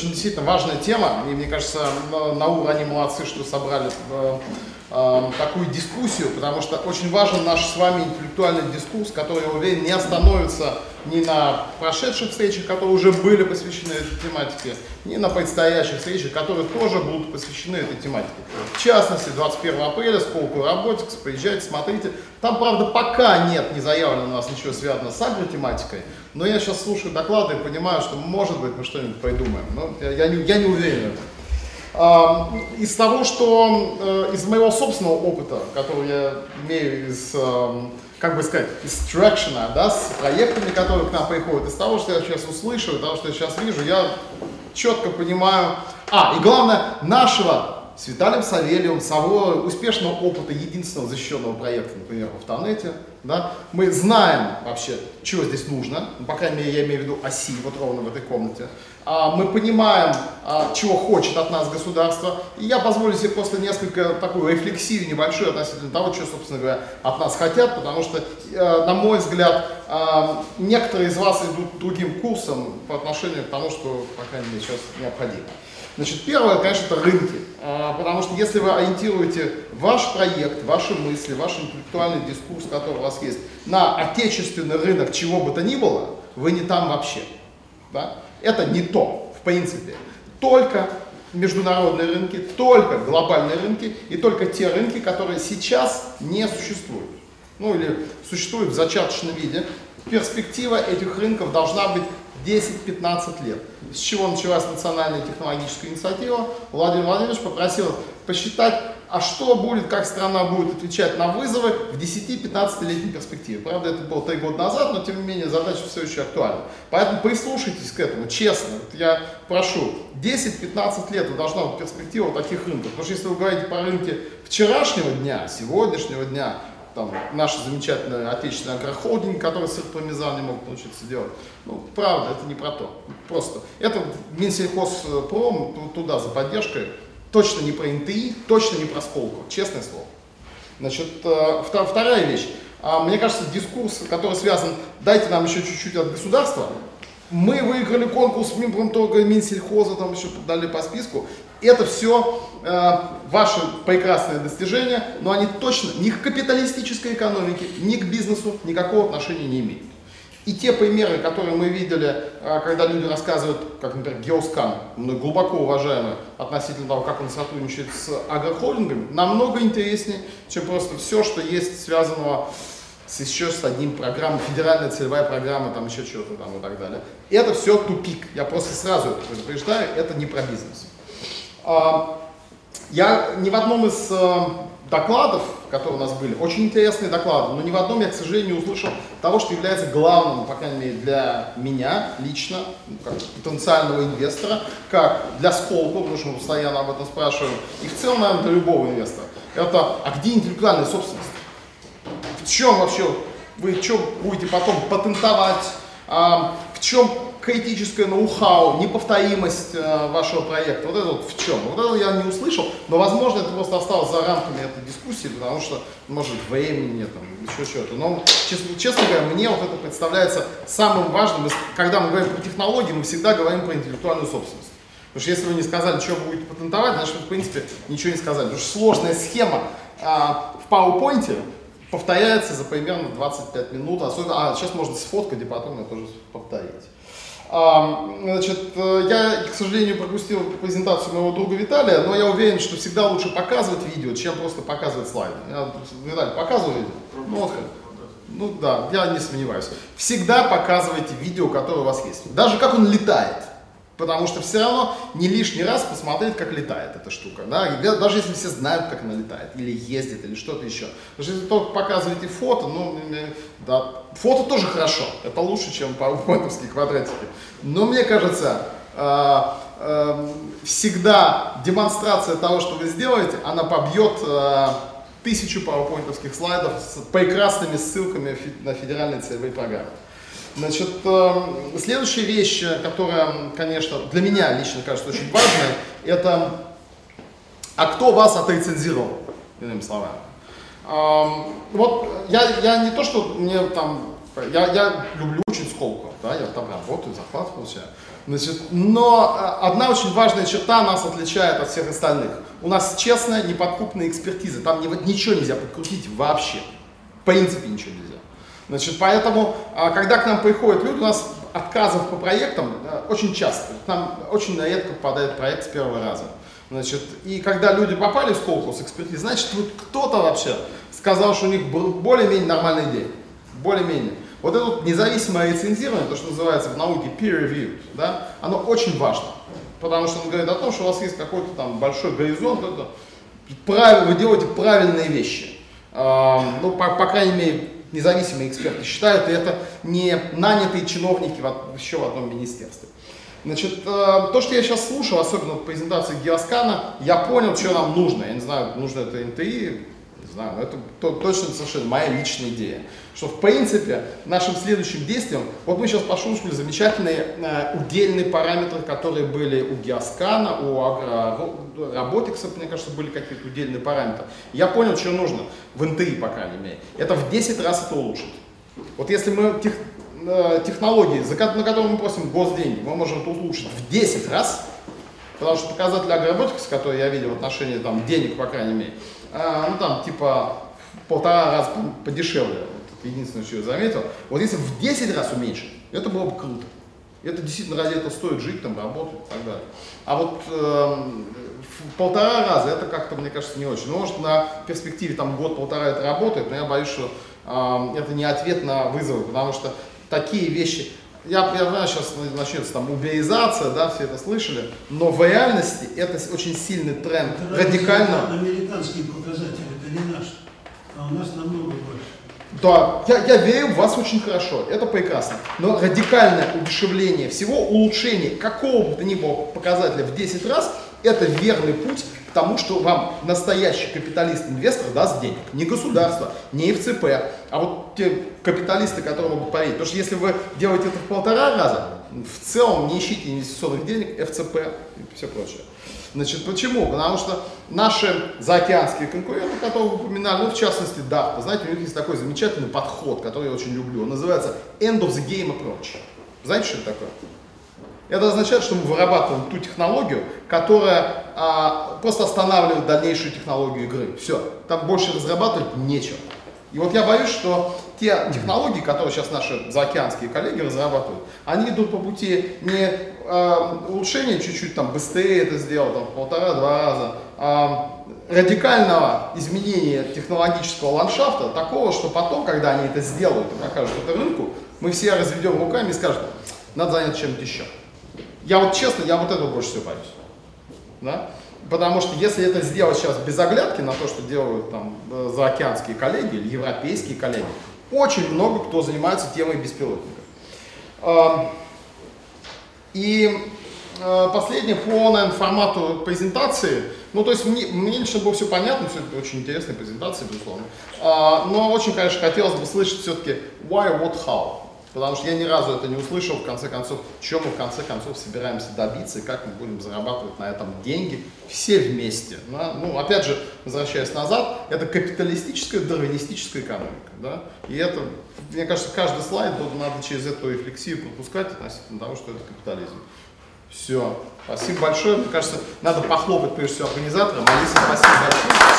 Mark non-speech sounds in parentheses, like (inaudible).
очень действительно важная тема, и мне кажется, на УР они молодцы, что собрали э, э, такую дискуссию, потому что очень важен наш с вами интеллектуальный дискурс, который, я уверен, не остановится ни на прошедших встречах, которые уже были посвящены этой тематике, ни на предстоящих встречах, которые тоже будут посвящены этой тематике. В частности, 21 апреля School Robotics, приезжайте, смотрите. Там, правда, пока нет, не заявлено у нас ничего связано с агротематикой, но я сейчас слушаю доклады и понимаю, что, может быть, мы что-нибудь придумаем. Но я, я, не, я не уверен в этом. Из того, что э, из моего собственного опыта, который я имею из, как бы сказать, из трекшена, да, с проектами, которые к нам приходят, из того, что я сейчас услышу, из того, что я сейчас вижу, я четко понимаю, а, и главное, нашего с Виталием Савельевым, с его успешного опыта единственного защищенного проекта, например, в Автонете, да, мы знаем вообще, чего здесь нужно, ну, по крайней мере, я имею в виду оси, вот ровно в этой комнате, а, мы понимаем, а, чего хочет от нас государство, и я позволю себе просто несколько такую рефлексию небольшую относительно того, что, собственно говоря, от нас хотят, потому что, э, на мой взгляд, а, некоторые из вас идут другим курсом по отношению к тому, что, по крайней мере, сейчас необходимо. Значит, первое, конечно, это рынки. А, потому что если вы ориентируете ваш проект, ваши мысли, ваш интеллектуальный дискурс, который у вас есть, на отечественный рынок чего бы то ни было, вы не там вообще. Да? Это не то, в принципе. Только международные рынки, только глобальные рынки и только те рынки, которые сейчас не существуют. Ну или существуют в зачаточном виде. Перспектива этих рынков должна быть 10-15 лет. С чего началась национальная технологическая инициатива? Владимир Владимирович попросил посчитать, а что будет, как страна будет отвечать на вызовы в 10-15-летней перспективе. Правда, это было 3 года назад, но тем не менее задача все еще актуальна. Поэтому прислушайтесь к этому, честно. Я прошу, 10-15 лет должна быть перспектива таких рынков. Потому что если вы говорите по рынке вчерашнего дня, сегодняшнего дня, там, наши замечательные отечественные агрохолдинги, которые с пармезан не могут научиться делать. Ну, правда, это не про то. Просто. Это Минсельхозпром туда за поддержкой. Точно не про НТИ, точно не про Сколково, честное слово. Значит, э, вторая вещь. А, мне кажется, дискурс, который связан, дайте нам еще чуть-чуть от государства, мы выиграли конкурс Минпромторга, Минсельхоза, там еще дали по списку. Это все э, ваши прекрасные достижения, но они точно ни к капиталистической экономике, ни к бизнесу никакого отношения не имеют. И те примеры, которые мы видели, э, когда люди рассказывают, как, например, Геоскан, глубоко уважаемый относительно того, как он сотрудничает с агрохолдингами, намного интереснее, чем просто все, что есть связанного с еще с одним программой, федеральная целевая программа, там еще что-то там и так далее. Это все тупик. Я просто сразу предупреждаю, это не про бизнес. А, я ни в одном из э, докладов, которые у нас были, очень интересные доклады, но ни в одном я, к сожалению, не услышал того, что является главным, по крайней мере, для меня лично, ну, как потенциального инвестора, как для Сколково, потому что мы постоянно об этом спрашиваем, и в целом, наверное, для любого инвестора. Это, а где интеллектуальная собственность? В чем вообще, вы что будете потом патентовать? А, в чем критическое ноу-хау, неповторимость э, вашего проекта, вот это вот в чем? Вот это я не услышал, но возможно это просто осталось за рамками этой дискуссии, потому что, может времени нет, там, еще что-то. Но, честно, честно говоря, мне вот это представляется самым важным, когда мы говорим про технологии, мы всегда говорим про интеллектуальную собственность. Потому что если вы не сказали, что будете патентовать, значит вы, в принципе, ничего не сказали. Потому что сложная схема а, в PowerPoint повторяется за примерно 25 минут. Особенно, а сейчас можно сфоткать и потом это тоже повторить. Значит, э, я, к сожалению, пропустил презентацию моего друга Виталия, но я уверен, что всегда лучше показывать видео, чем просто показывать слайды. Я, Виталий, показывай видео? Ну, вот, ну да, я не сомневаюсь. Всегда показывайте видео, которое у вас есть. Даже как он летает. Потому что все равно не лишний раз посмотреть, как летает эта штука. Да? Даже если все знают, как она летает, или ездит, или что-то еще. Что если только показываете фото, ну, да, фото тоже хорошо. Это лучше, чем пауэрпоинтовские (laughs) квадратики. Но мне кажется, э, э, всегда демонстрация того, что вы сделаете, она побьет э, тысячу пауэрпоинтовских слайдов с прекрасными ссылками на федеральные целевые программы. Значит, эм, следующая вещь, которая, конечно, для меня лично кажется очень важной, это а кто вас отрецензировал, иными словами. Эм, вот я, я не то, что мне там, я, я люблю очень Сколково, да, я там работаю, зарплату получаю. Значит, но э, одна очень важная черта нас отличает от всех остальных. У нас честная, неподкупная экспертиза. Там ничего нельзя подкрутить вообще. В принципе ничего нельзя. Значит, поэтому, а, когда к нам приходят люди, у нас отказов по проектам очень часто. К нам очень редко попадает проект с первого раза. Значит, и когда люди попали в конкурс экспертизы, значит, вот кто-то вообще сказал, что у них был более-менее нормальный день. Более-менее. Вот это вот независимое рецензирование, то, что называется в науке peer review, да, оно очень важно. Потому что он говорит о том, что у вас есть какой-то там большой горизонт, это, вы делаете правильные вещи. Ну, по, по крайней мере, независимые эксперты считают, и это не нанятые чиновники в, еще в одном министерстве. Значит, э, то, что я сейчас слушал, особенно в презентации Геоскана, я понял, что нам нужно. Я не знаю, нужно это НТИ, знаю, но это то, точно совершенно моя личная идея. Что в принципе нашим следующим действием, вот мы сейчас послушали замечательные э, удельные параметры, которые были у Геоскана, у Агророботикса, мне кажется, были какие-то удельные параметры. Я понял, что нужно в НТИ, по крайней мере. Это в 10 раз это улучшить. Вот если мы тех, э, технологии, на которые мы просим госденьги, мы можем это улучшить в 10 раз, потому что показатели агророботикса, которые я видел в отношении там, денег, по крайней мере, ну там типа полтора раза подешевле. Вот, единственное, что я заметил. Вот если в 10 раз уменьшить, это было бы круто. Это действительно ради этого стоит жить, там, работать и так далее. А вот э, в полтора раза это как-то, мне кажется, не очень. Ну, может, на перспективе там год-полтора это работает, но я боюсь, что э, это не ответ на вызовы, потому что такие вещи, я, я знаю, сейчас начнется там уберизация, да, все это слышали, но в реальности это очень сильный тренд, это радикально. Американские показатели, это не наш, а у нас намного больше. Да, я, я верю в вас очень хорошо, это прекрасно. Но радикальное удешевление всего, улучшение какого бы то ни было показателя в 10 раз, это верный путь к тому, что вам настоящий капиталист-инвестор даст денег. Не государство, не ФЦП, а вот те капиталисты, которые могут поверить. Потому что если вы делаете это в полтора раза, в целом не ищите инвестиционных денег, ФЦП и все прочее. Значит, почему? Потому что наши заокеанские конкуренты, которые упоминали, ну, в частности, да, вы знаете, у них есть такой замечательный подход, который я очень люблю. Он называется End of the Game Approach. Знаете, что это такое? Это означает, что мы вырабатываем ту технологию, которая а, просто останавливает дальнейшую технологию игры. Все, там больше разрабатывать нечего. И вот я боюсь, что те технологии, которые сейчас наши заокеанские коллеги разрабатывают, они идут по пути не э, улучшения чуть-чуть там быстрее это сделать, там полтора-два раза, а радикального изменения технологического ландшафта, такого, что потом, когда они это сделают и покажут это рынку, мы все разведем руками и скажем, надо заняться чем-то еще. Я вот честно, я вот этого больше всего боюсь. Да? Потому что если это сделать сейчас без оглядки на то, что делают там э, заокеанские коллеги или европейские коллеги, очень много кто занимается темой беспилотников. И э, последнее по наверное, формату презентации. Ну, то есть мне, мне лично было все понятно, все это очень интересная презентация, безусловно. А, но очень, конечно, хотелось бы слышать все-таки why, what, how. Потому что я ни разу это не услышал, в конце концов, чем мы в конце концов собираемся добиться и как мы будем зарабатывать на этом деньги все вместе. Да? Ну, опять же, возвращаясь назад, это капиталистическая, дарвинистическая экономика. Да? И это, мне кажется, каждый слайд надо через эту рефлексию пропускать относительно того, что это капитализм. Все. Спасибо большое. Мне кажется, надо похлопать прежде всего организаторам. Алиса, спасибо большое.